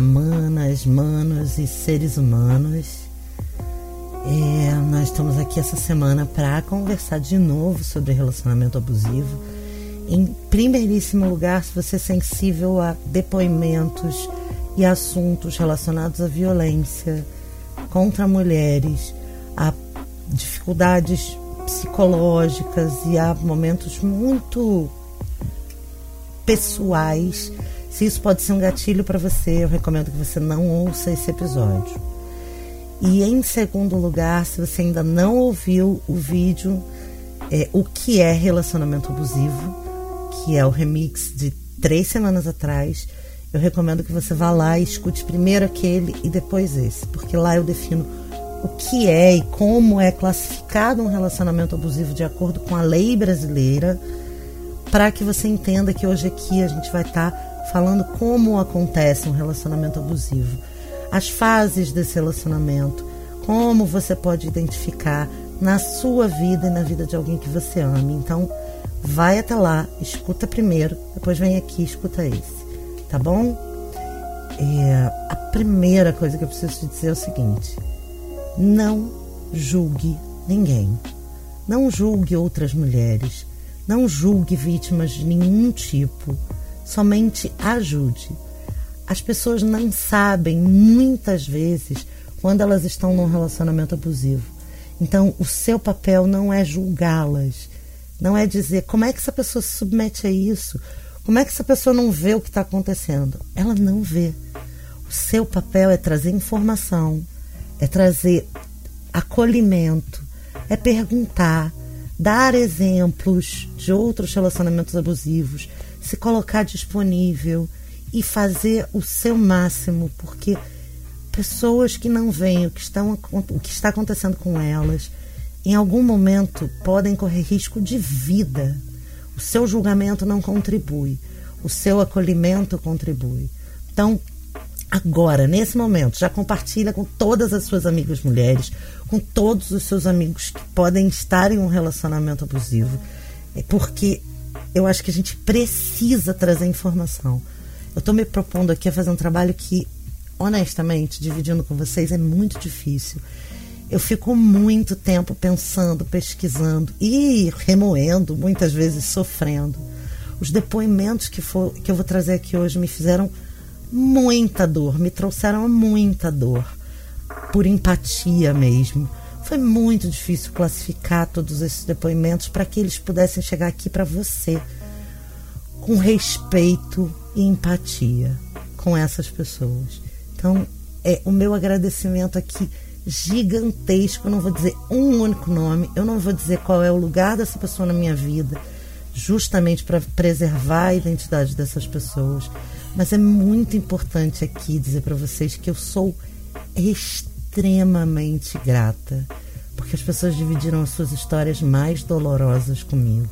Manas, manos e seres humanos. É, nós estamos aqui essa semana para conversar de novo sobre relacionamento abusivo. Em primeiríssimo lugar, se você é sensível a depoimentos e assuntos relacionados à violência contra mulheres, a dificuldades psicológicas e a momentos muito pessoais se isso pode ser um gatilho para você, eu recomendo que você não ouça esse episódio. E em segundo lugar, se você ainda não ouviu o vídeo é, O que é relacionamento abusivo, que é o remix de três semanas atrás, eu recomendo que você vá lá e escute primeiro aquele e depois esse, porque lá eu defino o que é e como é classificado um relacionamento abusivo de acordo com a lei brasileira, para que você entenda que hoje aqui a gente vai estar tá falando como acontece um relacionamento abusivo, as fases desse relacionamento, como você pode identificar na sua vida e na vida de alguém que você ama. Então, vai até lá, escuta primeiro, depois vem aqui escuta esse, tá bom? É, a primeira coisa que eu preciso te dizer é o seguinte: não julgue ninguém. Não julgue outras mulheres. Não julgue vítimas de nenhum tipo somente ajude. As pessoas não sabem, muitas vezes, quando elas estão num relacionamento abusivo. Então, o seu papel não é julgá-las, não é dizer como é que essa pessoa se submete a isso, como é que essa pessoa não vê o que está acontecendo. Ela não vê. O seu papel é trazer informação, é trazer acolhimento, é perguntar, dar exemplos de outros relacionamentos abusivos, se colocar disponível e fazer o seu máximo, porque pessoas que não veem o que, estão, o que está acontecendo com elas, em algum momento podem correr risco de vida. O seu julgamento não contribui, o seu acolhimento contribui. Então, agora, nesse momento, já compartilha com todas as suas amigas mulheres, com todos os seus amigos que podem estar em um relacionamento abusivo, é porque eu acho que a gente precisa trazer informação. Eu estou me propondo aqui a fazer um trabalho que, honestamente, dividindo com vocês, é muito difícil. Eu fico muito tempo pensando, pesquisando e remoendo, muitas vezes sofrendo. Os depoimentos que, for, que eu vou trazer aqui hoje me fizeram muita dor, me trouxeram muita dor, por empatia mesmo foi muito difícil classificar todos esses depoimentos para que eles pudessem chegar aqui para você com respeito e empatia com essas pessoas. Então, é o meu agradecimento aqui gigantesco. Eu não vou dizer um único nome, eu não vou dizer qual é o lugar dessa pessoa na minha vida, justamente para preservar a identidade dessas pessoas. Mas é muito importante aqui dizer para vocês que eu sou extremamente extremamente grata, porque as pessoas dividiram as suas histórias mais dolorosas comigo.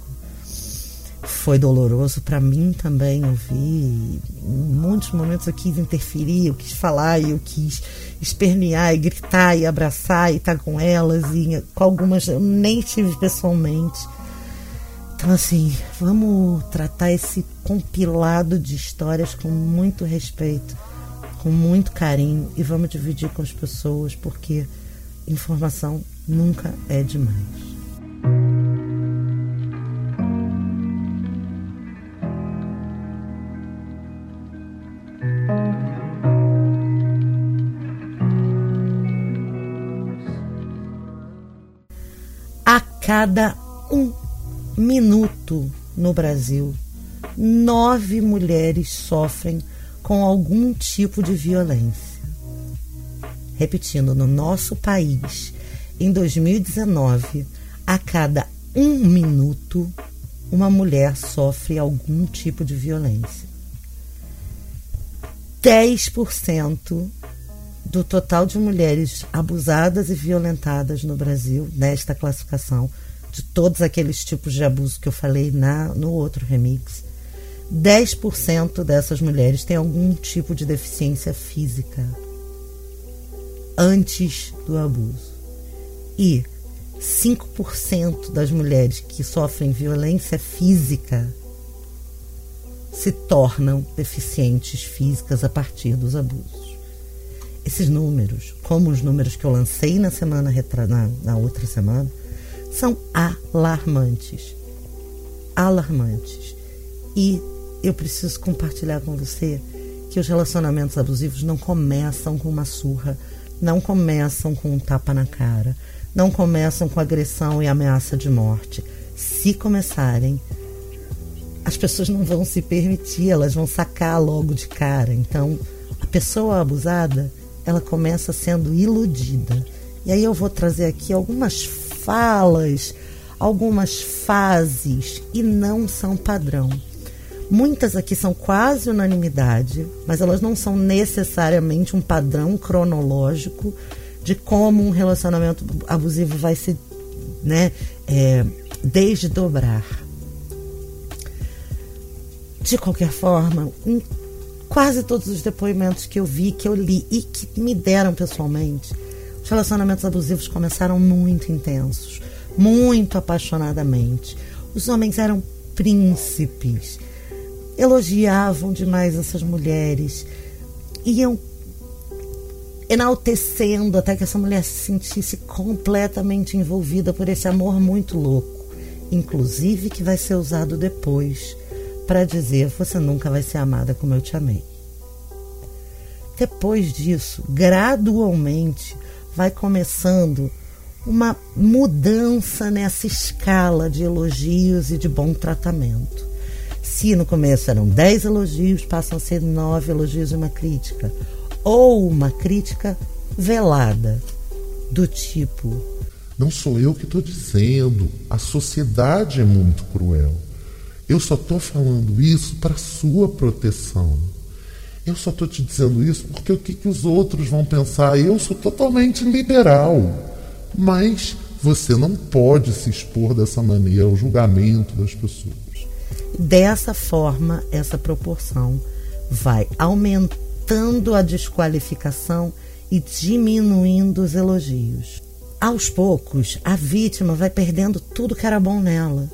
Foi doloroso para mim também ouvir. Em muitos momentos eu quis interferir, eu quis falar, eu quis espernear e gritar e abraçar e estar com elas. E com algumas eu nem tive pessoalmente. Então, assim, vamos tratar esse compilado de histórias com muito respeito com muito carinho e vamos dividir com as pessoas, porque informação nunca é demais. A cada um minuto no Brasil, nove mulheres sofrem com algum tipo de violência. Repetindo, no nosso país, em 2019, a cada um minuto, uma mulher sofre algum tipo de violência. 10% do total de mulheres abusadas e violentadas no Brasil, nesta classificação, de todos aqueles tipos de abuso que eu falei na, no outro remix, 10% dessas mulheres têm algum tipo de deficiência física antes do abuso. E 5% das mulheres que sofrem violência física se tornam deficientes físicas a partir dos abusos. Esses números, como os números que eu lancei na semana na, na outra semana, são alarmantes. Alarmantes. E eu preciso compartilhar com você que os relacionamentos abusivos não começam com uma surra, não começam com um tapa na cara, não começam com agressão e ameaça de morte. Se começarem, as pessoas não vão se permitir, elas vão sacar logo de cara. Então, a pessoa abusada, ela começa sendo iludida. E aí eu vou trazer aqui algumas falas, algumas fases e não são padrão. Muitas aqui são quase unanimidade, mas elas não são necessariamente um padrão cronológico de como um relacionamento abusivo vai se né, é, desdobrar. De qualquer forma, em quase todos os depoimentos que eu vi, que eu li e que me deram pessoalmente, os relacionamentos abusivos começaram muito intensos, muito apaixonadamente. Os homens eram príncipes elogiavam demais essas mulheres, iam enaltecendo até que essa mulher se sentisse completamente envolvida por esse amor muito louco, inclusive que vai ser usado depois para dizer você nunca vai ser amada como eu te amei. Depois disso, gradualmente vai começando uma mudança nessa escala de elogios e de bom tratamento. Se no começo eram 10 elogios, passam a ser 9 elogios e uma crítica. Ou uma crítica velada, do tipo: Não sou eu que estou dizendo, a sociedade é muito cruel. Eu só estou falando isso para sua proteção. Eu só estou te dizendo isso porque o que, que os outros vão pensar? Eu sou totalmente liberal. Mas você não pode se expor dessa maneira ao julgamento das pessoas. Dessa forma, essa proporção vai aumentando a desqualificação e diminuindo os elogios. Aos poucos, a vítima vai perdendo tudo que era bom nela.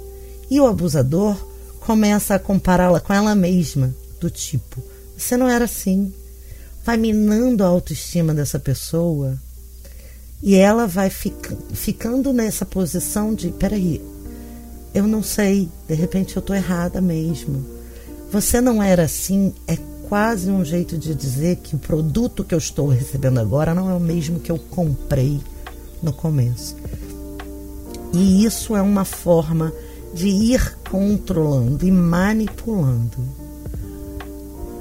E o abusador começa a compará-la com ela mesma, do tipo: você não era assim. Vai minando a autoestima dessa pessoa e ela vai fic ficando nessa posição de: peraí, eu não sei, de repente eu estou errada mesmo. Você não era assim é quase um jeito de dizer que o produto que eu estou recebendo agora não é o mesmo que eu comprei no começo. E isso é uma forma de ir controlando e manipulando.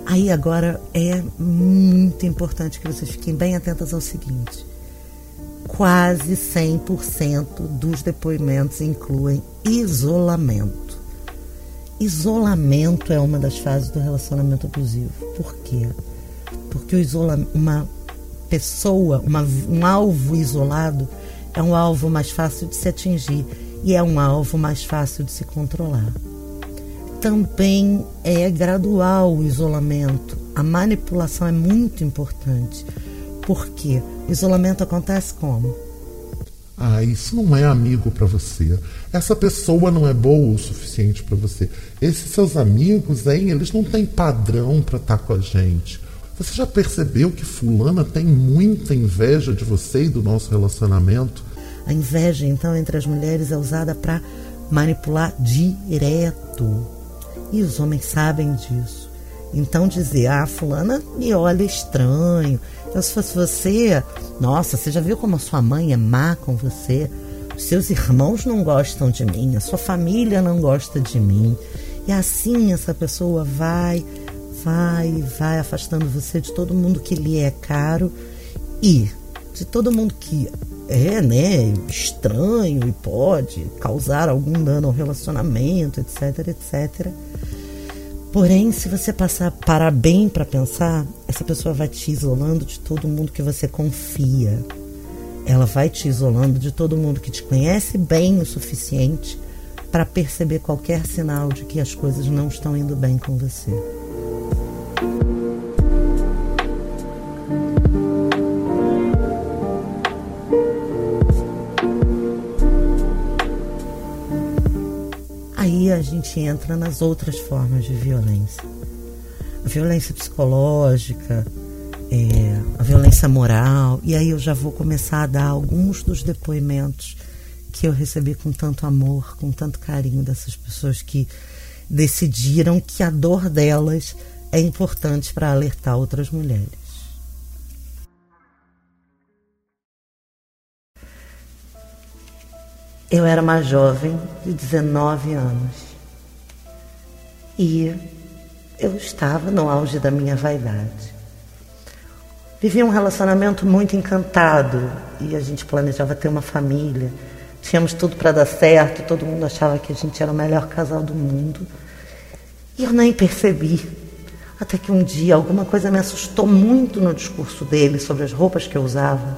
Aí agora é muito importante que vocês fiquem bem atentas ao seguinte: quase 100% dos depoimentos incluem isolamento. Isolamento é uma das fases do relacionamento abusivo. Por quê? Porque uma pessoa, uma, um alvo isolado é um alvo mais fácil de se atingir e é um alvo mais fácil de se controlar. Também é gradual o isolamento. A manipulação é muito importante por quê? O isolamento acontece como? Ah, isso não é amigo para você. Essa pessoa não é boa o suficiente para você. Esses seus amigos, hein, eles não têm padrão para estar tá com a gente. Você já percebeu que fulana tem muita inveja de você e do nosso relacionamento? A inveja, então, entre as mulheres é usada para manipular direto. E os homens sabem disso. Então dizer, ah, fulana me olha estranho, então, se fosse você, nossa, você já viu como a sua mãe é má com você? Os seus irmãos não gostam de mim, a sua família não gosta de mim. E assim essa pessoa vai, vai, vai afastando você de todo mundo que lhe é caro e de todo mundo que é, né, estranho e pode causar algum dano ao relacionamento, etc, etc. Porém, se você passar parar bem para pensar, essa pessoa vai te isolando de todo mundo que você confia. Ela vai te isolando de todo mundo que te conhece bem o suficiente para perceber qualquer sinal de que as coisas não estão indo bem com você. Gente entra nas outras formas de violência. A violência psicológica, é, a violência moral, e aí eu já vou começar a dar alguns dos depoimentos que eu recebi com tanto amor, com tanto carinho dessas pessoas que decidiram que a dor delas é importante para alertar outras mulheres. Eu era uma jovem de 19 anos e eu estava no auge da minha vaidade. Vivia um relacionamento muito encantado e a gente planejava ter uma família. Tínhamos tudo para dar certo, todo mundo achava que a gente era o melhor casal do mundo. E eu nem percebi. Até que um dia alguma coisa me assustou muito no discurso dele sobre as roupas que eu usava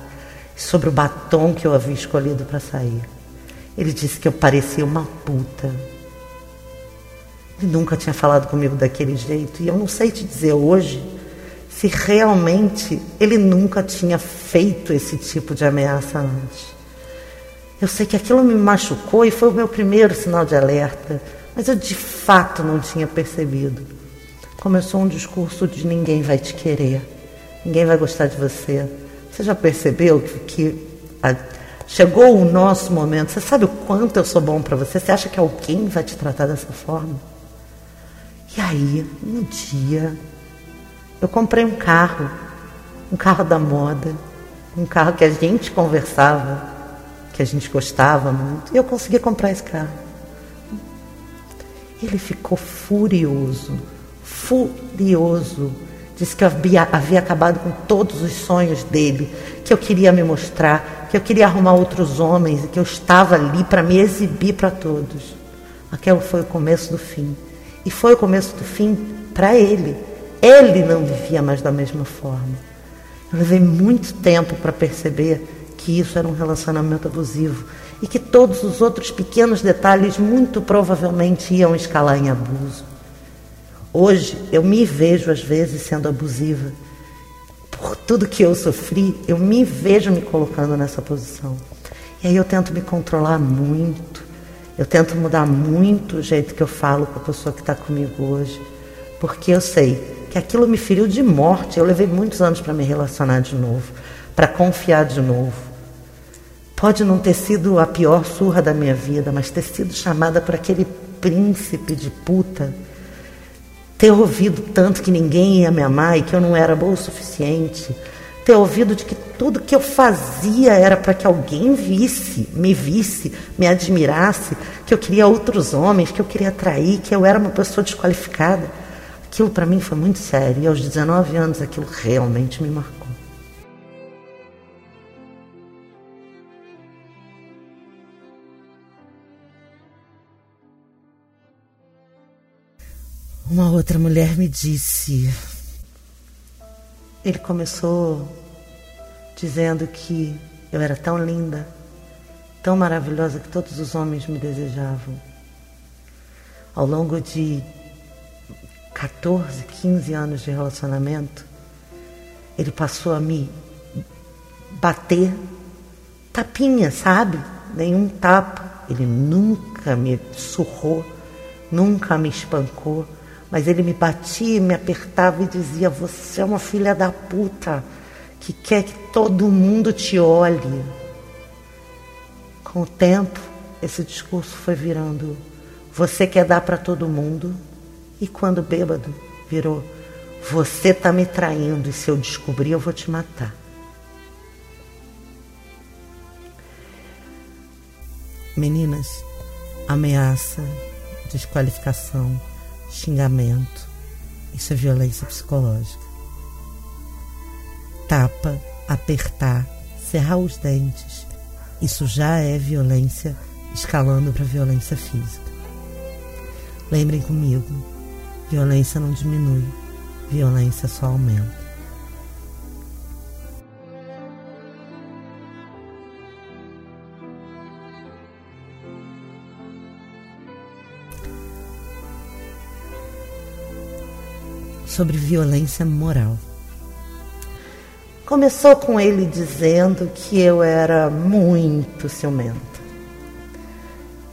e sobre o batom que eu havia escolhido para sair. Ele disse que eu parecia uma puta. Nunca tinha falado comigo daquele jeito. E eu não sei te dizer hoje se realmente ele nunca tinha feito esse tipo de ameaça antes. Eu sei que aquilo me machucou e foi o meu primeiro sinal de alerta, mas eu de fato não tinha percebido. Começou um discurso de ninguém vai te querer, ninguém vai gostar de você. Você já percebeu que, que a, Chegou o nosso momento. Você sabe o quanto eu sou bom para você? Você acha que alguém vai te tratar dessa forma? E aí, um dia, eu comprei um carro, um carro da moda, um carro que a gente conversava, que a gente gostava muito, e eu consegui comprar esse carro. Ele ficou furioso, furioso Disse que eu havia, havia acabado com todos os sonhos dele, que eu queria me mostrar, que eu queria arrumar outros homens que eu estava ali para me exibir para todos. Aquele foi o começo do fim. E foi o começo do fim para ele. Ele não vivia mais da mesma forma. Eu levei muito tempo para perceber que isso era um relacionamento abusivo e que todos os outros pequenos detalhes muito provavelmente iam escalar em abuso. Hoje eu me vejo às vezes sendo abusiva. Por tudo que eu sofri, eu me vejo me colocando nessa posição. E aí eu tento me controlar muito. Eu tento mudar muito o jeito que eu falo com a pessoa que está comigo hoje. Porque eu sei que aquilo me feriu de morte. Eu levei muitos anos para me relacionar de novo, para confiar de novo. Pode não ter sido a pior surra da minha vida, mas ter sido chamada por aquele príncipe de puta ter ouvido tanto que ninguém ia me amar e que eu não era boa o suficiente, ter ouvido de que tudo que eu fazia era para que alguém visse, me visse, me admirasse, que eu queria outros homens, que eu queria atrair, que eu era uma pessoa desqualificada. Aquilo para mim foi muito sério e aos 19 anos aquilo realmente me marcou. Uma outra mulher me disse. Ele começou dizendo que eu era tão linda, tão maravilhosa que todos os homens me desejavam. Ao longo de 14, 15 anos de relacionamento, ele passou a me bater tapinha, sabe? Nenhum tapa. Ele nunca me surrou, nunca me espancou mas ele me batia, me apertava e dizia: Você é uma filha da puta que quer que todo mundo te olhe. Com o tempo, esse discurso foi virando: Você quer dar para todo mundo? E quando bêbado, virou: Você está me traindo e se eu descobrir, eu vou te matar. Meninas, ameaça, desqualificação xingamento. Isso é violência psicológica. Tapa, apertar, cerrar os dentes. Isso já é violência escalando para violência física. Lembrem comigo: violência não diminui, violência só aumenta. Sobre violência moral. Começou com ele dizendo que eu era muito ciumenta.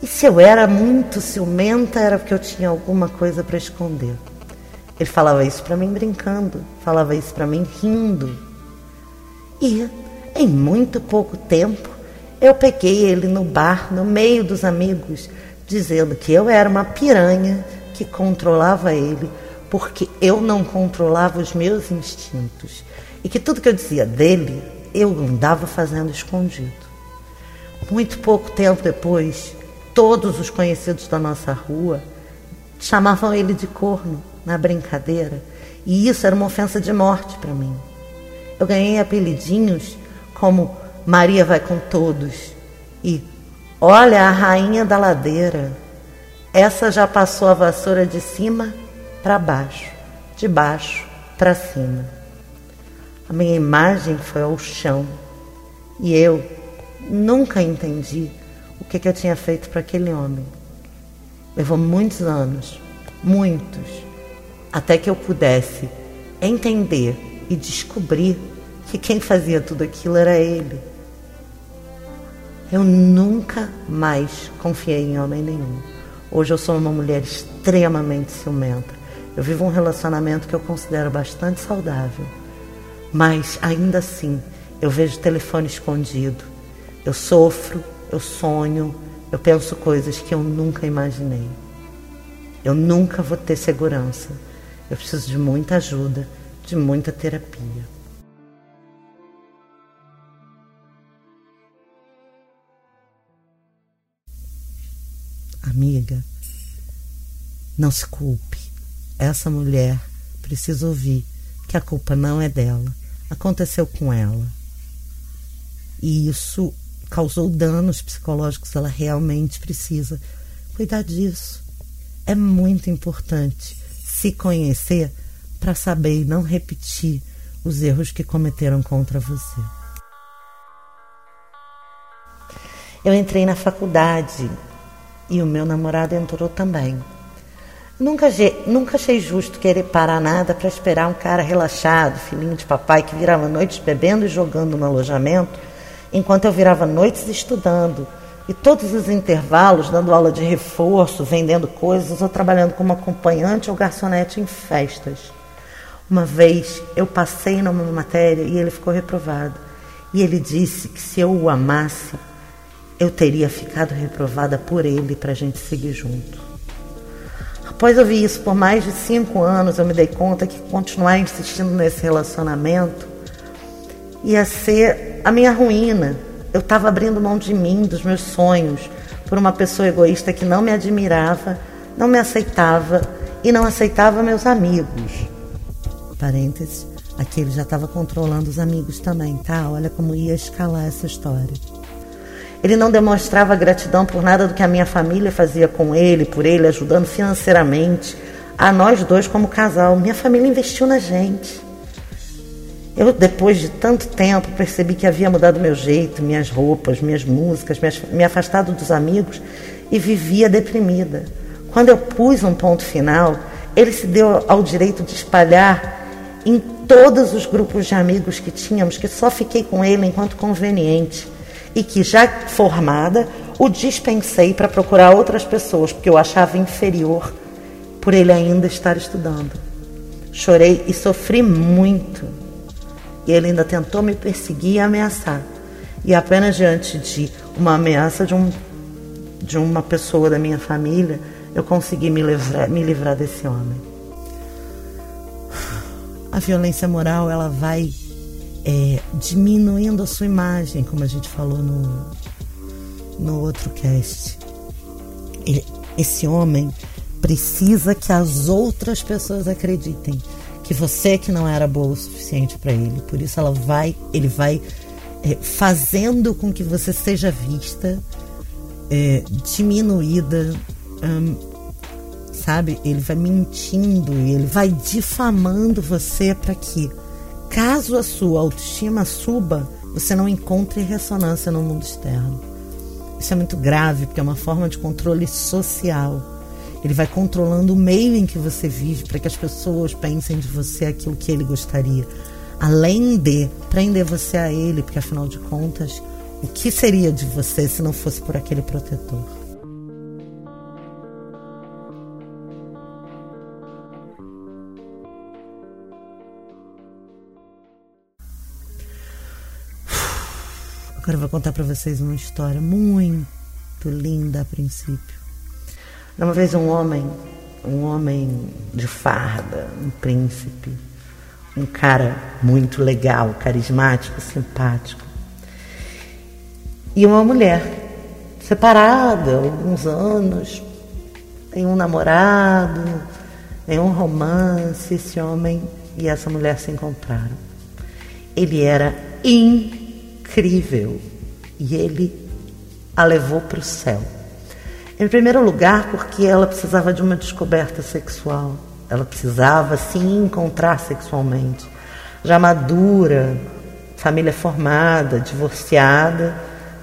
E se eu era muito ciumenta, era porque eu tinha alguma coisa para esconder. Ele falava isso para mim brincando, falava isso para mim rindo. E em muito pouco tempo, eu peguei ele no bar, no meio dos amigos, dizendo que eu era uma piranha que controlava ele, porque eu não controlava os meus instintos. E que tudo que eu dizia dele, eu andava fazendo escondido. Muito pouco tempo depois, todos os conhecidos da nossa rua chamavam ele de corno na brincadeira, e isso era uma ofensa de morte para mim. Eu ganhei apelidinhos como Maria vai com todos e olha a rainha da ladeira. Essa já passou a vassoura de cima para baixo, de baixo para cima. A minha imagem foi ao chão e eu nunca entendi o que, que eu tinha feito para aquele homem. Levou muitos anos, muitos, até que eu pudesse entender e descobrir que quem fazia tudo aquilo era ele. Eu nunca mais confiei em homem nenhum. Hoje eu sou uma mulher extremamente ciumenta. Eu vivo um relacionamento que eu considero bastante saudável. Mas ainda assim, eu vejo telefone escondido. Eu sofro, eu sonho, eu penso coisas que eu nunca imaginei. Eu nunca vou ter segurança. Eu preciso de muita ajuda, de muita terapia. Amiga, não se culpe. Essa mulher precisa ouvir que a culpa não é dela. Aconteceu com ela. E isso causou danos psicológicos. Ela realmente precisa cuidar disso. É muito importante se conhecer para saber e não repetir os erros que cometeram contra você. Eu entrei na faculdade e o meu namorado entrou também. Nunca, nunca achei justo querer parar nada para esperar um cara relaxado, filhinho de papai, que virava noites bebendo e jogando no alojamento, enquanto eu virava noites estudando. E todos os intervalos, dando aula de reforço, vendendo coisas ou trabalhando como acompanhante ou garçonete em festas. Uma vez eu passei numa matéria e ele ficou reprovado. E ele disse que se eu o amasse, eu teria ficado reprovada por ele para a gente seguir junto. Após ouvir isso por mais de cinco anos, eu me dei conta que continuar insistindo nesse relacionamento ia ser a minha ruína. Eu estava abrindo mão de mim, dos meus sonhos, por uma pessoa egoísta que não me admirava, não me aceitava e não aceitava meus amigos. Parênteses, aqui ele já estava controlando os amigos também, tá? Olha como ia escalar essa história. Ele não demonstrava gratidão por nada do que a minha família fazia com ele, por ele, ajudando financeiramente a nós dois como casal. Minha família investiu na gente. Eu, depois de tanto tempo, percebi que havia mudado meu jeito, minhas roupas, minhas músicas, me afastado dos amigos e vivia deprimida. Quando eu pus um ponto final, ele se deu ao direito de espalhar em todos os grupos de amigos que tínhamos, que só fiquei com ele enquanto conveniente e que, já formada, o dispensei para procurar outras pessoas, porque eu achava inferior por ele ainda estar estudando. Chorei e sofri muito. E ele ainda tentou me perseguir e ameaçar. E apenas diante de uma ameaça de, um, de uma pessoa da minha família, eu consegui me livrar, me livrar desse homem. A violência moral, ela vai é, diminuindo a sua imagem, como a gente falou no, no outro cast. Esse homem precisa que as outras pessoas acreditem que você que não era boa o suficiente para ele. Por isso ela vai, ele vai é, fazendo com que você seja vista, é, diminuída, hum, sabe? Ele vai mentindo, ele vai difamando você para que Caso a sua autoestima suba, você não encontre ressonância no mundo externo. Isso é muito grave, porque é uma forma de controle social. Ele vai controlando o meio em que você vive para que as pessoas pensem de você aquilo que ele gostaria. Além de prender você a ele, porque afinal de contas, o que seria de você se não fosse por aquele protetor? Agora eu vou contar para vocês uma história muito linda a princípio. Uma vez um homem, um homem de farda, um príncipe, um cara muito legal, carismático, simpático. E uma mulher, separada alguns anos, tem um namorado, tem um romance, esse homem e essa mulher se encontraram. Ele era incrível e ele a levou para o céu. Em primeiro lugar, porque ela precisava de uma descoberta sexual. Ela precisava se encontrar sexualmente. Já madura, família formada, divorciada,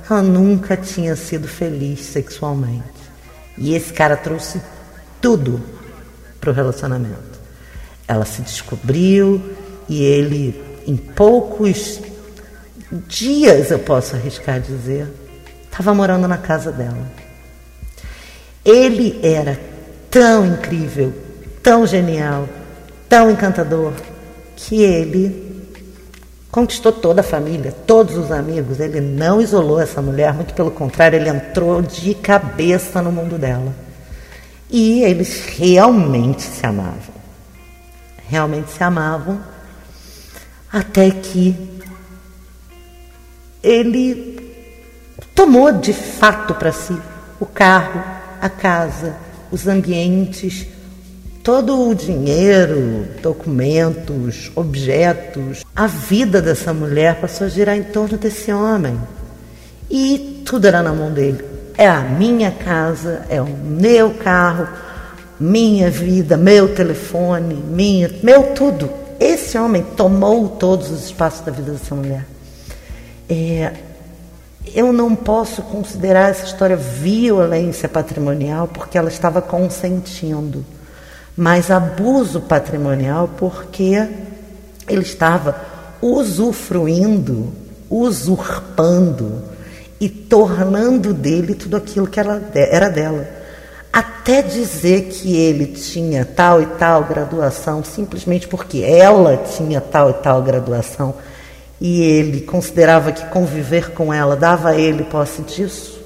ela nunca tinha sido feliz sexualmente. E esse cara trouxe tudo para o relacionamento. Ela se descobriu e ele, em poucos dias, eu posso arriscar dizer, estava morando na casa dela. Ele era tão incrível, tão genial, tão encantador, que ele conquistou toda a família, todos os amigos. Ele não isolou essa mulher, muito pelo contrário, ele entrou de cabeça no mundo dela. E eles realmente se amavam. Realmente se amavam, até que ele tomou de fato para si o carro, a casa, os ambientes, todo o dinheiro, documentos, objetos, a vida dessa mulher passou a girar em torno desse homem. E tudo era na mão dele. É a minha casa, é o meu carro, minha vida, meu telefone, minha, meu tudo. Esse homem tomou todos os espaços da vida dessa mulher. É, eu não posso considerar essa história violência patrimonial porque ela estava consentindo, mas abuso patrimonial porque ele estava usufruindo, usurpando e tornando dele tudo aquilo que era dela. Até dizer que ele tinha tal e tal graduação, simplesmente porque ela tinha tal e tal graduação e ele considerava que conviver com ela dava a ele posse disso,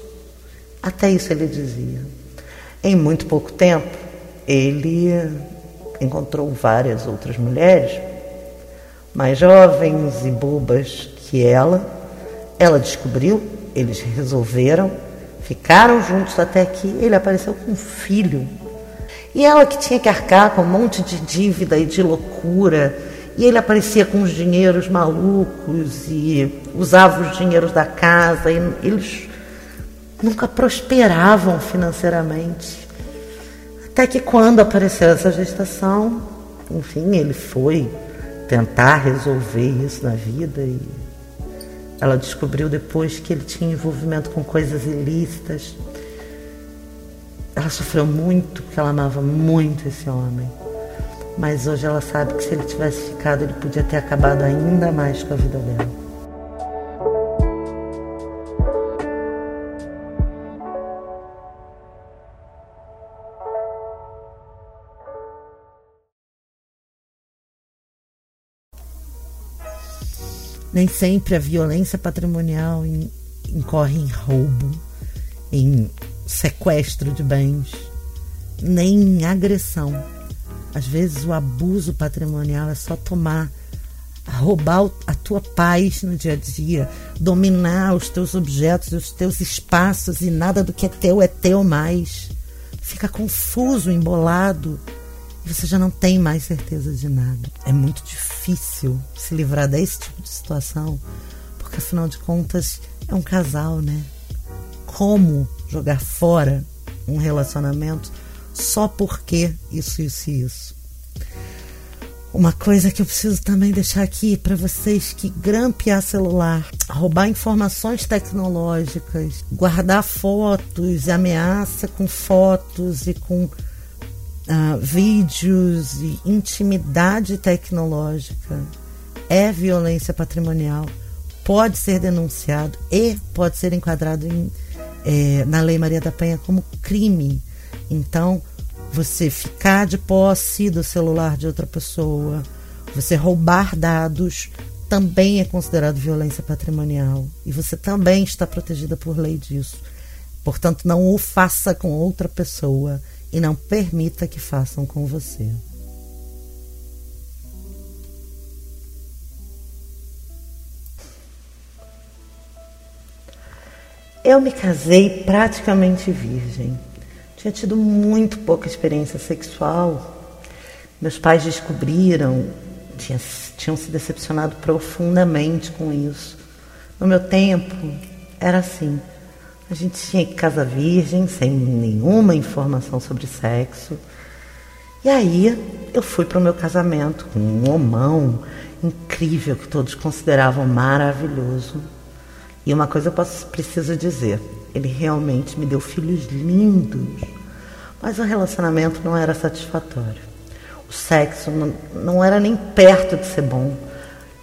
até isso ele dizia. Em muito pouco tempo, ele encontrou várias outras mulheres, mais jovens e bobas que ela. Ela descobriu, eles resolveram, ficaram juntos até que ele apareceu com um filho. E ela que tinha que arcar com um monte de dívida e de loucura e ele aparecia com os dinheiros malucos e usava os dinheiros da casa. E eles nunca prosperavam financeiramente. Até que quando apareceu essa gestação, enfim, ele foi tentar resolver isso na vida e ela descobriu depois que ele tinha envolvimento com coisas ilícitas. Ela sofreu muito porque ela amava muito esse homem. Mas hoje ela sabe que se ele tivesse ficado, ele podia ter acabado ainda mais com a vida dela. Nem sempre a violência patrimonial incorre em roubo, em sequestro de bens, nem em agressão. Às vezes o abuso patrimonial é só tomar, roubar a tua paz no dia a dia, dominar os teus objetos, os teus espaços e nada do que é teu é teu mais. Fica confuso, embolado e você já não tem mais certeza de nada. É muito difícil se livrar desse tipo de situação, porque afinal de contas é um casal, né? Como jogar fora um relacionamento só porque isso, isso e isso. Uma coisa que eu preciso também deixar aqui para vocês que grampear celular, roubar informações tecnológicas, guardar fotos, ameaça com fotos e com uh, vídeos e intimidade tecnológica é violência patrimonial, pode ser denunciado e pode ser enquadrado em, é, na Lei Maria da Penha como crime então, você ficar de posse do celular de outra pessoa, você roubar dados, também é considerado violência patrimonial e você também está protegida por lei disso. Portanto, não o faça com outra pessoa e não permita que façam com você. Eu me casei praticamente virgem. Tinha tido muito pouca experiência sexual. Meus pais descobriram, tinha, tinham se decepcionado profundamente com isso. No meu tempo, era assim. A gente tinha que casar virgem, sem nenhuma informação sobre sexo. E aí eu fui para o meu casamento com um homão incrível que todos consideravam maravilhoso. E uma coisa eu posso, preciso dizer: ele realmente me deu filhos lindos, mas o relacionamento não era satisfatório. O sexo não, não era nem perto de ser bom,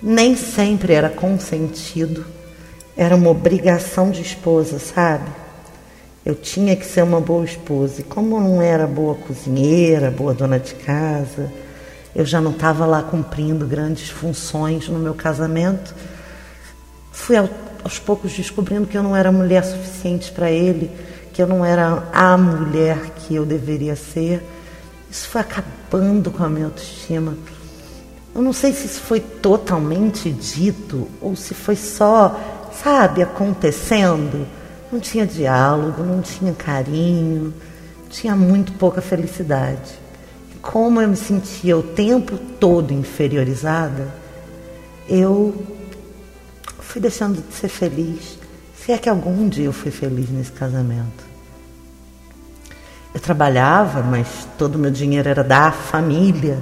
nem sempre era consentido, era uma obrigação de esposa, sabe? Eu tinha que ser uma boa esposa. E como eu não era boa cozinheira, boa dona de casa, eu já não estava lá cumprindo grandes funções no meu casamento. Fui aos poucos descobrindo que eu não era mulher suficiente para ele, que eu não era a mulher que eu deveria ser. Isso foi acabando com a minha autoestima. Eu não sei se isso foi totalmente dito ou se foi só, sabe, acontecendo. Não tinha diálogo, não tinha carinho, tinha muito pouca felicidade. Como eu me sentia o tempo todo inferiorizada, eu fui deixando de ser feliz. Se é que algum dia eu fui feliz nesse casamento. Eu trabalhava, mas todo o meu dinheiro era da família.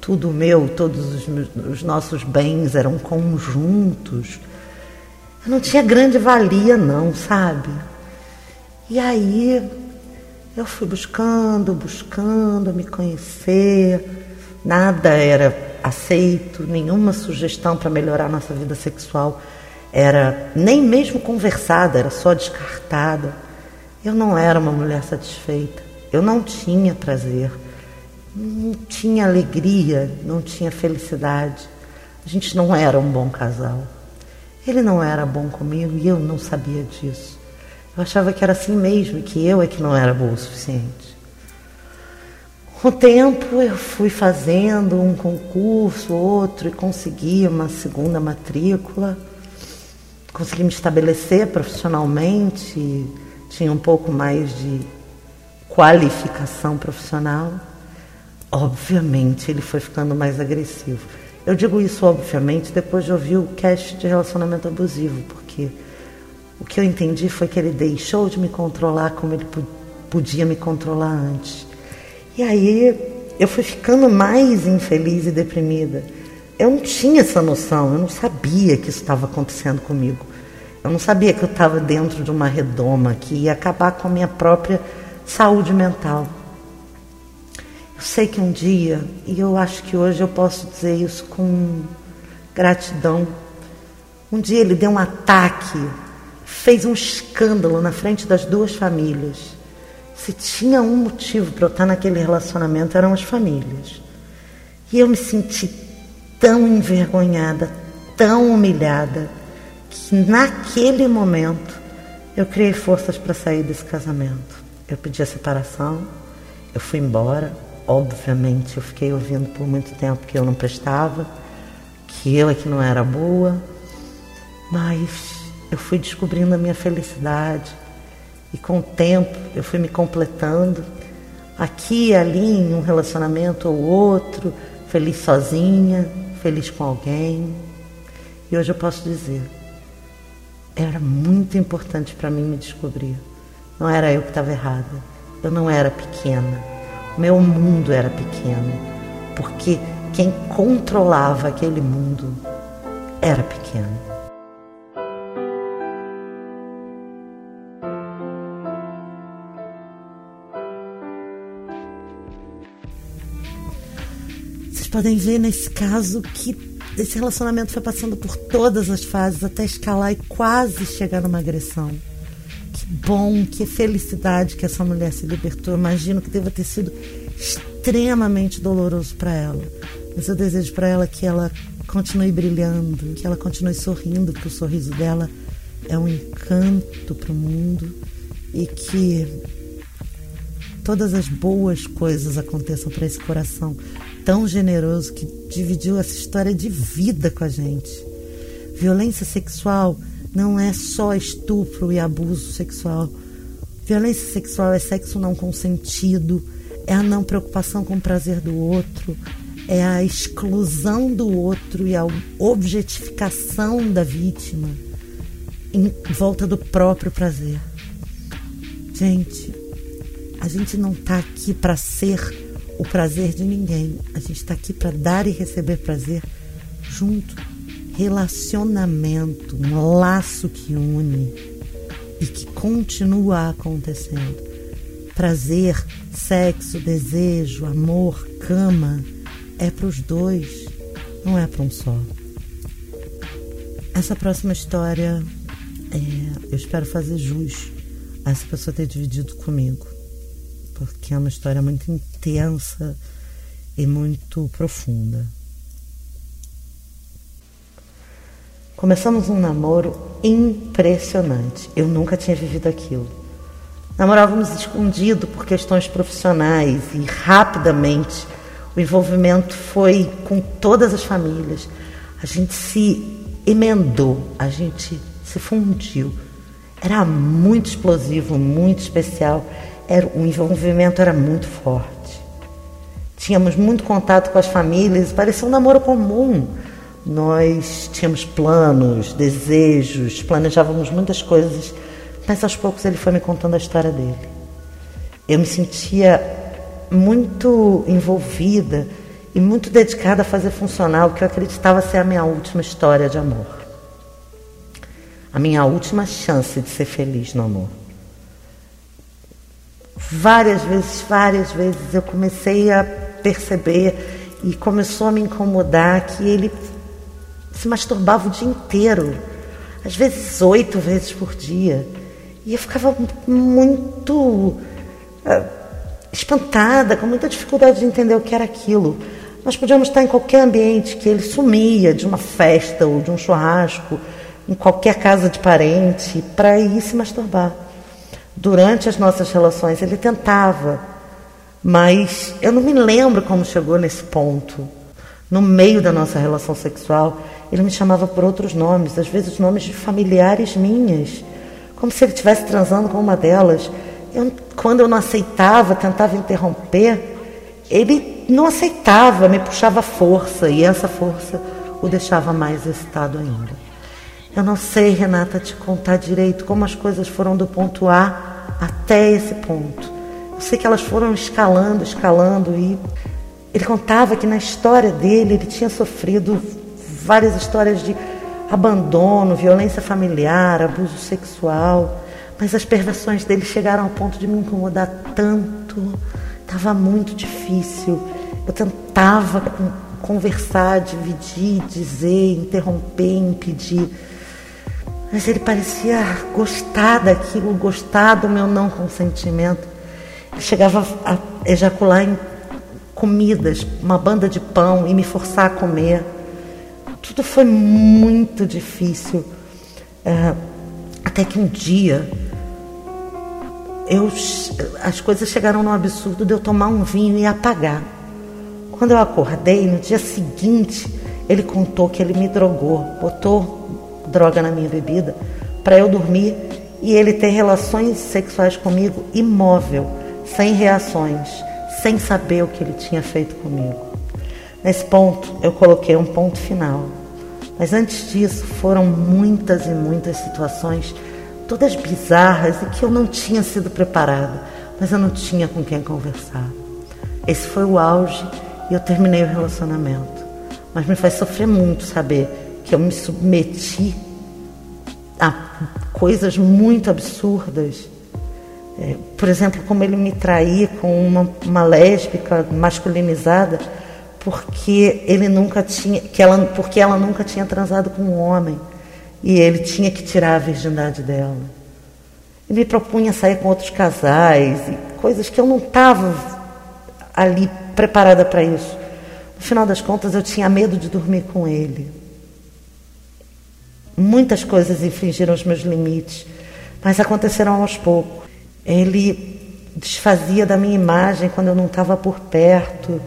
Tudo meu, todos os, meus, os nossos bens eram conjuntos. Eu não tinha grande valia, não, sabe? E aí eu fui buscando, buscando me conhecer. Nada era aceito, nenhuma sugestão para melhorar nossa vida sexual era nem mesmo conversada, era só descartada. Eu não era uma mulher satisfeita, eu não tinha prazer, não tinha alegria, não tinha felicidade. A gente não era um bom casal. Ele não era bom comigo e eu não sabia disso. Eu achava que era assim mesmo, que eu é que não era boa o suficiente. Com o tempo eu fui fazendo um concurso, outro, e consegui uma segunda matrícula consegui me estabelecer profissionalmente, tinha um pouco mais de qualificação profissional. Obviamente, ele foi ficando mais agressivo. Eu digo isso, obviamente, depois de ouvir o cast de relacionamento abusivo, porque o que eu entendi foi que ele deixou de me controlar como ele podia me controlar antes. E aí eu fui ficando mais infeliz e deprimida. Eu não tinha essa noção, eu não sabia que isso estava acontecendo comigo. Eu não sabia que eu estava dentro de uma redoma que ia acabar com a minha própria saúde mental. Eu sei que um dia, e eu acho que hoje eu posso dizer isso com gratidão, um dia ele deu um ataque, fez um escândalo na frente das duas famílias. Se tinha um motivo para eu estar naquele relacionamento, eram as famílias. E eu me senti tão envergonhada, tão humilhada, que naquele momento eu criei forças para sair desse casamento. Eu pedi a separação, eu fui embora. Obviamente, eu fiquei ouvindo por muito tempo que eu não prestava, que eu é que não era boa, mas eu fui descobrindo a minha felicidade e com o tempo eu fui me completando aqui e ali em um relacionamento ou outro, feliz sozinha, feliz com alguém. E hoje eu posso dizer, era muito importante para mim me descobrir. Não era eu que estava errada. Eu não era pequena. O meu mundo era pequeno. Porque quem controlava aquele mundo era pequeno. Podem ver nesse caso que esse relacionamento foi passando por todas as fases até escalar e quase chegar numa agressão. Que bom, que felicidade que essa mulher se libertou. Imagino que deva ter sido extremamente doloroso para ela. Mas eu desejo para ela que ela continue brilhando, que ela continue sorrindo, que o sorriso dela é um encanto para o mundo e que todas as boas coisas aconteçam para esse coração tão generoso que dividiu essa história de vida com a gente. Violência sexual não é só estupro e abuso sexual. Violência sexual é sexo não consentido, é a não preocupação com o prazer do outro, é a exclusão do outro e a objetificação da vítima em volta do próprio prazer. Gente, a gente não está aqui para ser o prazer de ninguém. A gente está aqui para dar e receber prazer junto. Relacionamento, um laço que une e que continua acontecendo. Prazer, sexo, desejo, amor, cama é para os dois, não é para um só. Essa próxima história, é, eu espero fazer jus a essa pessoa ter dividido comigo, porque é uma história muito intensa e muito profunda. Começamos um namoro impressionante. Eu nunca tinha vivido aquilo. Namorávamos escondido por questões profissionais e rapidamente o envolvimento foi com todas as famílias. A gente se emendou, a gente se fundiu. Era muito explosivo, muito especial. Era, o envolvimento era muito forte. Tínhamos muito contato com as famílias, parecia um namoro comum. Nós tínhamos planos, desejos, planejávamos muitas coisas, mas aos poucos ele foi me contando a história dele. Eu me sentia muito envolvida e muito dedicada a fazer funcionar o que eu acreditava ser a minha última história de amor. A minha última chance de ser feliz no amor. Várias vezes, várias vezes eu comecei a perceber e começou a me incomodar que ele se masturbava o dia inteiro, às vezes oito vezes por dia. E eu ficava muito uh, espantada, com muita dificuldade de entender o que era aquilo. Nós podíamos estar em qualquer ambiente que ele sumia, de uma festa ou de um churrasco, em qualquer casa de parente, para ir se masturbar. Durante as nossas relações ele tentava, mas eu não me lembro como chegou nesse ponto. No meio da nossa relação sexual, ele me chamava por outros nomes, às vezes nomes de familiares minhas, como se ele estivesse transando com uma delas. Eu, quando eu não aceitava, tentava interromper, ele não aceitava, me puxava força e essa força o deixava mais excitado ainda. Eu não sei, Renata, te contar direito como as coisas foram do ponto A até esse ponto. Eu sei que elas foram escalando, escalando e ele contava que na história dele ele tinha sofrido várias histórias de abandono, violência familiar, abuso sexual. Mas as perversões dele chegaram ao ponto de me incomodar tanto. Estava muito difícil. Eu tentava conversar, dividir, dizer, interromper, impedir. Mas ele parecia gostar daquilo, gostar do meu não consentimento. Ele chegava a ejacular em comidas, uma banda de pão e me forçar a comer. Tudo foi muito difícil. É, até que um dia eu, as coisas chegaram no absurdo de eu tomar um vinho e apagar. Quando eu acordei, no dia seguinte, ele contou que ele me drogou, botou droga na minha bebida para eu dormir e ele ter relações sexuais comigo imóvel, sem reações, sem saber o que ele tinha feito comigo. Nesse ponto, eu coloquei um ponto final. Mas antes disso, foram muitas e muitas situações todas bizarras e que eu não tinha sido preparada, mas eu não tinha com quem conversar. Esse foi o auge e eu terminei o relacionamento. Mas me faz sofrer muito saber que eu me submeti a coisas muito absurdas. É, por exemplo, como ele me traía com uma, uma lésbica masculinizada, porque ele nunca tinha, que ela, porque ela nunca tinha transado com um homem e ele tinha que tirar a virgindade dela. Ele me propunha sair com outros casais e coisas que eu não estava ali preparada para isso. No final das contas, eu tinha medo de dormir com ele. Muitas coisas infringiram os meus limites, mas aconteceram aos poucos. Ele desfazia da minha imagem quando eu não estava por perto.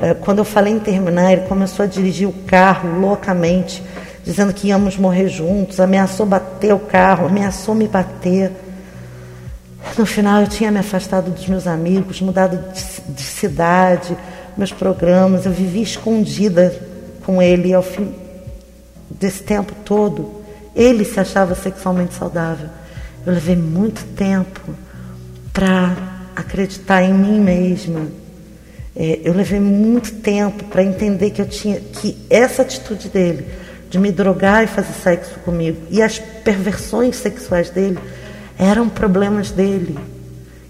É, quando eu falei em terminar, ele começou a dirigir o carro loucamente, dizendo que íamos morrer juntos, ameaçou bater o carro, ameaçou me bater. No final, eu tinha me afastado dos meus amigos, mudado de, de cidade, meus programas. Eu vivi escondida com ele ao fim desse tempo todo, ele se achava sexualmente saudável. Eu levei muito tempo para acreditar em mim mesma. É, eu levei muito tempo para entender que eu tinha que essa atitude dele de me drogar e fazer sexo comigo e as perversões sexuais dele eram problemas dele,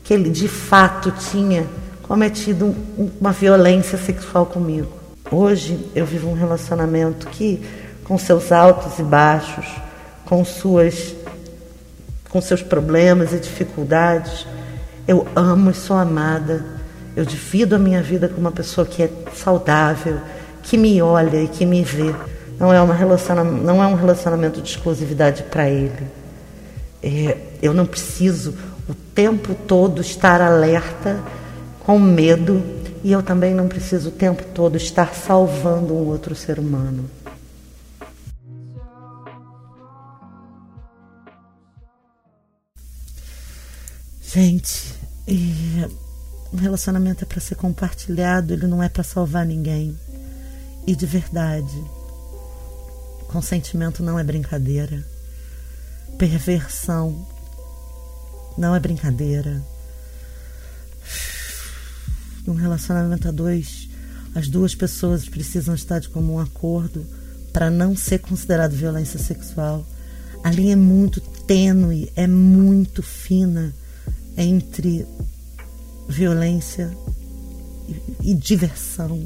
que ele de fato tinha cometido um, uma violência sexual comigo. Hoje eu vivo um relacionamento que com seus altos e baixos, com suas com seus problemas e dificuldades. Eu amo e sou amada. Eu divido a minha vida com uma pessoa que é saudável, que me olha e que me vê. Não é, uma não é um relacionamento de exclusividade para ele. É, eu não preciso o tempo todo estar alerta, com medo, e eu também não preciso o tempo todo estar salvando um outro ser humano. Gente, um relacionamento é para ser compartilhado, ele não é para salvar ninguém. E de verdade, consentimento não é brincadeira. Perversão não é brincadeira. Num relacionamento a dois, as duas pessoas precisam estar de comum acordo para não ser considerado violência sexual. A linha é muito tênue, é muito fina entre violência e, e diversão.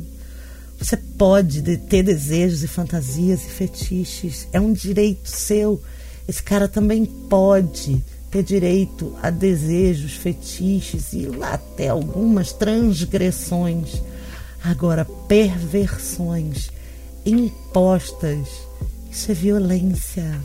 Você pode ter desejos e fantasias e fetiches, é um direito seu. Esse cara também pode ter direito a desejos, fetiches e até algumas transgressões. Agora, perversões impostas, isso é violência.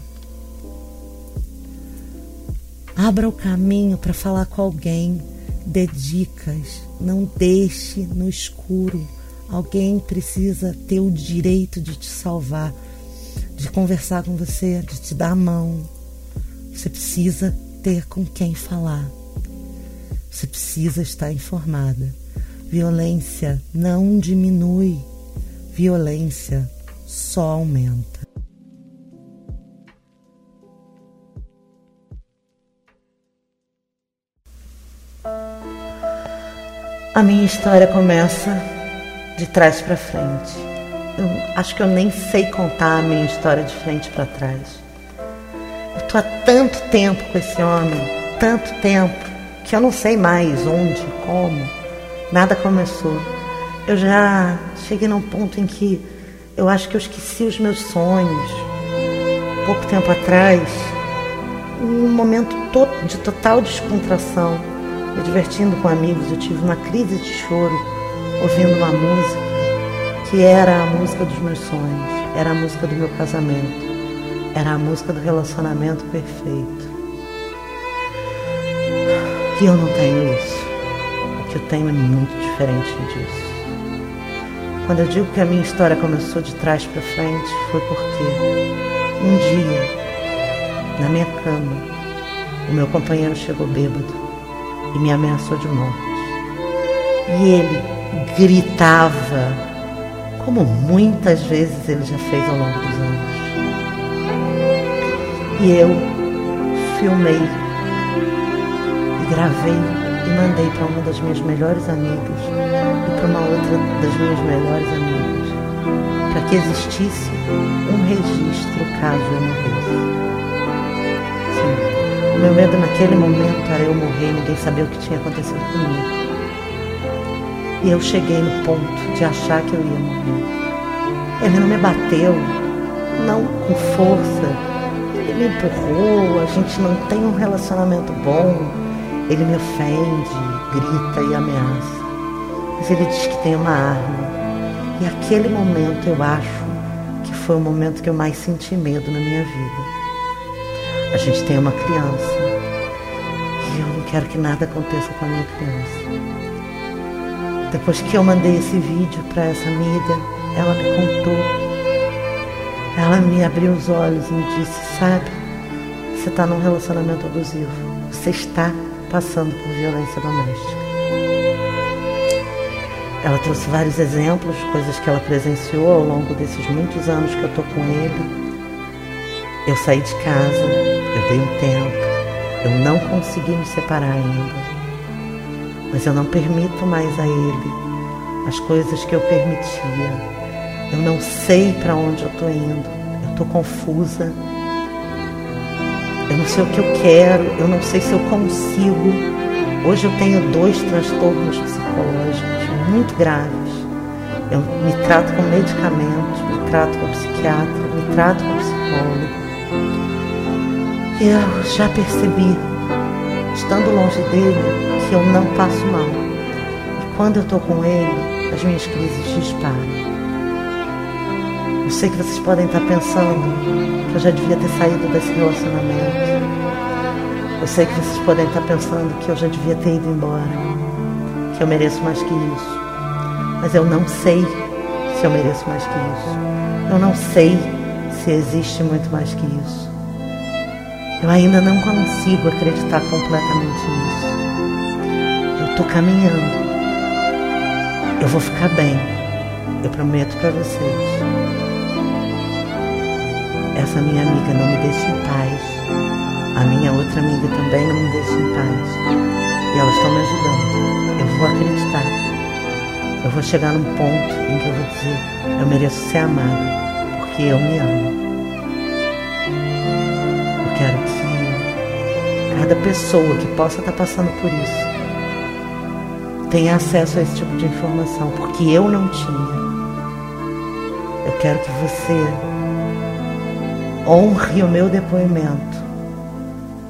Abra o caminho para falar com alguém, dê dicas, não deixe no escuro. Alguém precisa ter o direito de te salvar, de conversar com você, de te dar a mão. Você precisa ter com quem falar. Você precisa estar informada. Violência não diminui, violência só aumenta. A minha história começa de trás para frente. Eu acho que eu nem sei contar a minha história de frente para trás. Eu tô há tanto tempo com esse homem, tanto tempo, que eu não sei mais onde, como. Nada começou. Eu já cheguei num ponto em que eu acho que eu esqueci os meus sonhos. Pouco tempo atrás, um momento de total descontração me divertindo com amigos, eu tive uma crise de choro ouvindo uma música que era a música dos meus sonhos, era a música do meu casamento, era a música do relacionamento perfeito. E eu não tenho isso. O que eu tenho é muito diferente disso. Quando eu digo que a minha história começou de trás para frente, foi porque um dia, na minha cama, o meu companheiro chegou bêbado e me ameaçou de morte. E ele gritava, como muitas vezes ele já fez ao longo dos anos. E eu filmei e gravei e mandei para uma das minhas melhores amigas e para uma outra das minhas melhores amigas, para que existisse um registro caso eu morresse. Meu medo naquele momento era eu morrer e ninguém saber o que tinha acontecido comigo. E eu cheguei no ponto de achar que eu ia morrer. Ele não me bateu, não com força. Ele me empurrou, a gente não tem um relacionamento bom. Ele me ofende, grita e ameaça. Mas ele diz que tem uma arma. E aquele momento eu acho que foi o momento que eu mais senti medo na minha vida. A gente tem uma criança e eu não quero que nada aconteça com a minha criança. Depois que eu mandei esse vídeo para essa amiga, ela me contou. Ela me abriu os olhos e me disse: Sabe, você está num relacionamento abusivo. Você está passando por violência doméstica. Ela trouxe vários exemplos, coisas que ela presenciou ao longo desses muitos anos que eu tô com ele. Eu saí de casa, dei um tempo, eu não consegui me separar ainda. Mas eu não permito mais a ele as coisas que eu permitia. Eu não sei para onde eu tô indo. Eu tô confusa. Eu não sei o que eu quero, eu não sei se eu consigo. Hoje eu tenho dois transtornos psicológicos muito graves. Eu me trato com medicamentos, me trato com psiquiatra, me trato com psicólogo. Eu já percebi, estando longe dele, que eu não passo mal. E quando eu estou com ele, as minhas crises disparam. Eu sei que vocês podem estar pensando que eu já devia ter saído desse relacionamento. Eu sei que vocês podem estar pensando que eu já devia ter ido embora. Que eu mereço mais que isso. Mas eu não sei se eu mereço mais que isso. Eu não sei se existe muito mais que isso. Eu ainda não consigo acreditar completamente nisso. Eu estou caminhando. Eu vou ficar bem. Eu prometo para vocês. Essa minha amiga não me deixa em paz. A minha outra amiga também não me deixa em paz. E elas estão me ajudando. Eu vou acreditar. Eu vou chegar num ponto em que eu vou dizer: eu mereço ser amada, porque eu me amo. Cada pessoa que possa estar passando por isso tenha acesso a esse tipo de informação, porque eu não tinha. Eu quero que você honre o meu depoimento,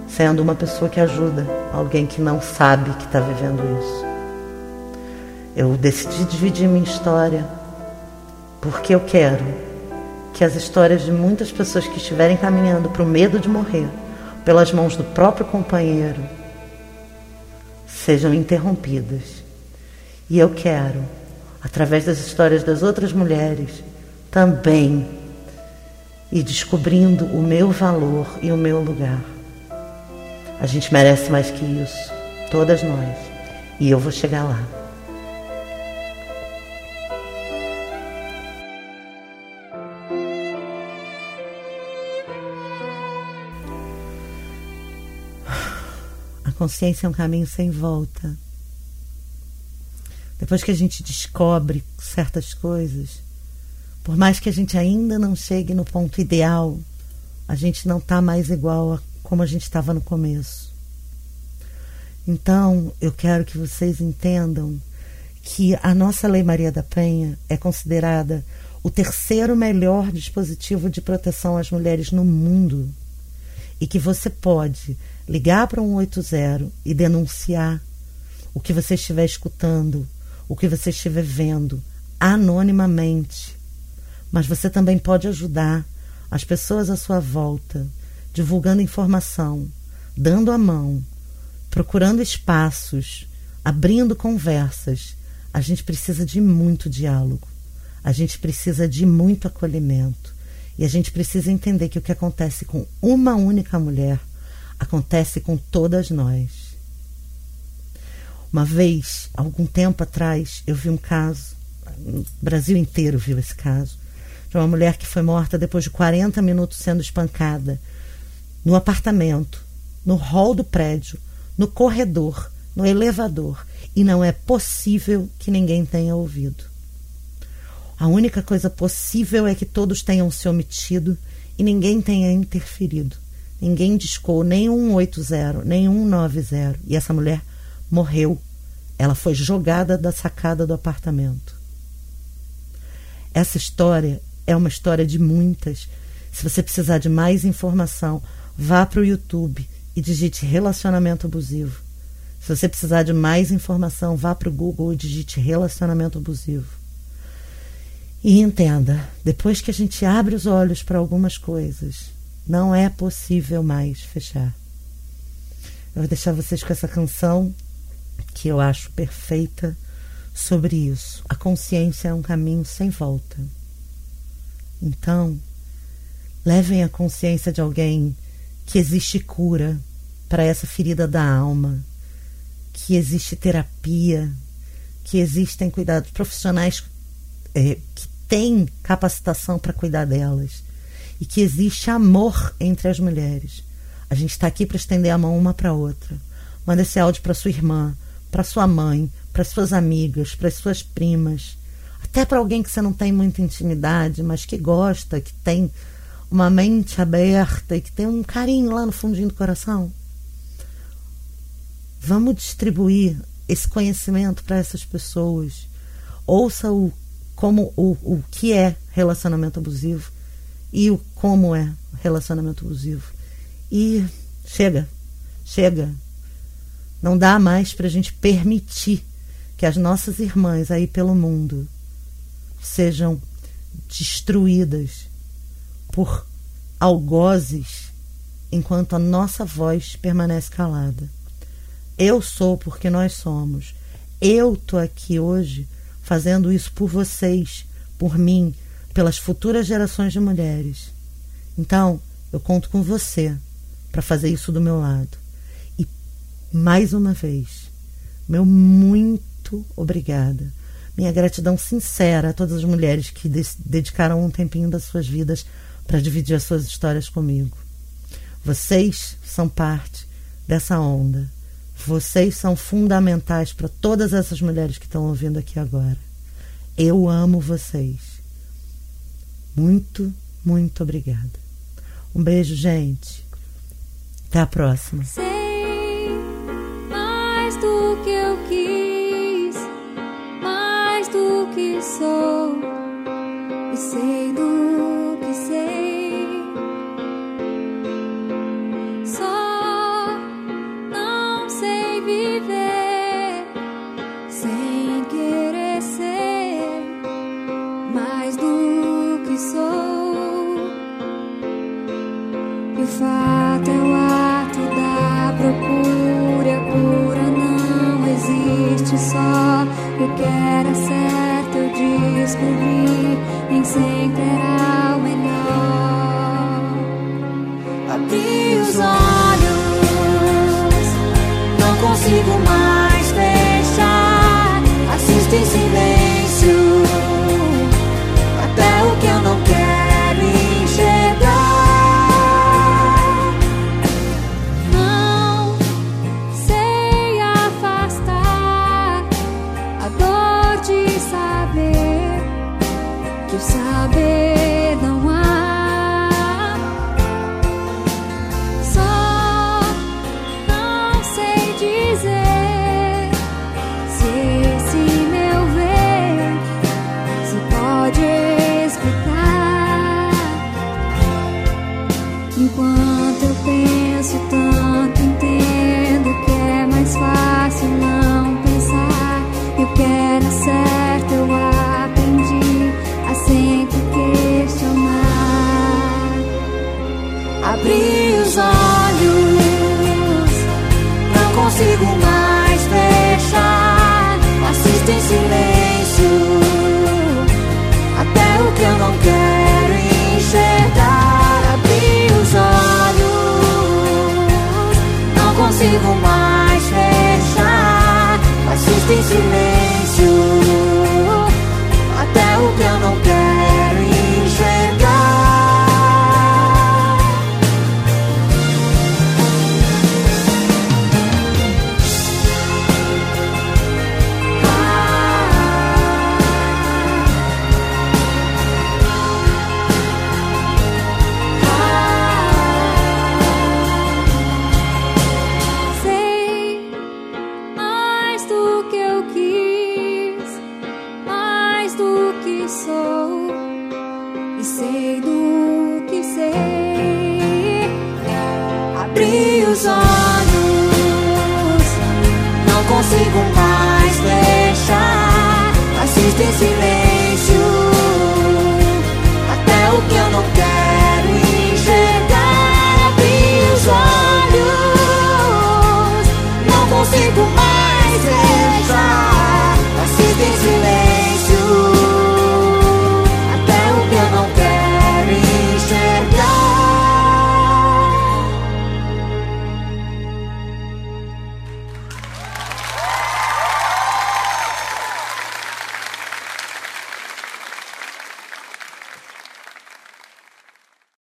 sendo uma pessoa que ajuda alguém que não sabe que está vivendo isso. Eu decidi dividir minha história porque eu quero que as histórias de muitas pessoas que estiverem caminhando para o medo de morrer pelas mãos do próprio companheiro sejam interrompidas. E eu quero, através das histórias das outras mulheres, também ir descobrindo o meu valor e o meu lugar. A gente merece mais que isso, todas nós. E eu vou chegar lá. Consciência é um caminho sem volta. Depois que a gente descobre certas coisas, por mais que a gente ainda não chegue no ponto ideal, a gente não está mais igual a como a gente estava no começo. Então, eu quero que vocês entendam que a nossa Lei Maria da Penha é considerada o terceiro melhor dispositivo de proteção às mulheres no mundo e que você pode ligar para um 80 e denunciar o que você estiver escutando, o que você estiver vendo, anonimamente. Mas você também pode ajudar as pessoas à sua volta, divulgando informação, dando a mão, procurando espaços, abrindo conversas. A gente precisa de muito diálogo. A gente precisa de muito acolhimento. E a gente precisa entender que o que acontece com uma única mulher acontece com todas nós. Uma vez, algum tempo atrás, eu vi um caso, o Brasil inteiro viu esse caso, de uma mulher que foi morta depois de 40 minutos sendo espancada no apartamento, no hall do prédio, no corredor, no elevador, e não é possível que ninguém tenha ouvido. A única coisa possível é que todos tenham se omitido e ninguém tenha interferido. Ninguém discou nem 180, nem 190. E essa mulher morreu. Ela foi jogada da sacada do apartamento. Essa história é uma história de muitas. Se você precisar de mais informação, vá para o YouTube e digite relacionamento abusivo. Se você precisar de mais informação, vá para o Google e digite relacionamento abusivo. E entenda, depois que a gente abre os olhos para algumas coisas, não é possível mais fechar. Eu vou deixar vocês com essa canção que eu acho perfeita sobre isso. A consciência é um caminho sem volta. Então, levem a consciência de alguém que existe cura para essa ferida da alma, que existe terapia, que existem cuidados profissionais é, que tem capacitação para cuidar delas e que existe amor entre as mulheres. A gente está aqui para estender a mão uma para outra. Manda esse áudio para sua irmã, para sua mãe, para suas amigas, para suas primas, até para alguém que você não tem muita intimidade, mas que gosta, que tem uma mente aberta e que tem um carinho lá no fundinho do coração. Vamos distribuir esse conhecimento para essas pessoas. Ouça o como o, o que é relacionamento abusivo e o como é relacionamento abusivo. E chega, chega. Não dá mais para a gente permitir que as nossas irmãs aí pelo mundo sejam destruídas por algozes enquanto a nossa voz permanece calada. Eu sou porque nós somos. Eu tô aqui hoje fazendo isso por vocês, por mim, pelas futuras gerações de mulheres. Então, eu conto com você para fazer isso do meu lado. E mais uma vez, meu muito obrigada. Minha gratidão sincera a todas as mulheres que dedicaram um tempinho das suas vidas para dividir as suas histórias comigo. Vocês são parte dessa onda vocês são fundamentais para todas essas mulheres que estão ouvindo aqui agora. Eu amo vocês. Muito, muito obrigada. Um beijo, gente. Até a próxima. Só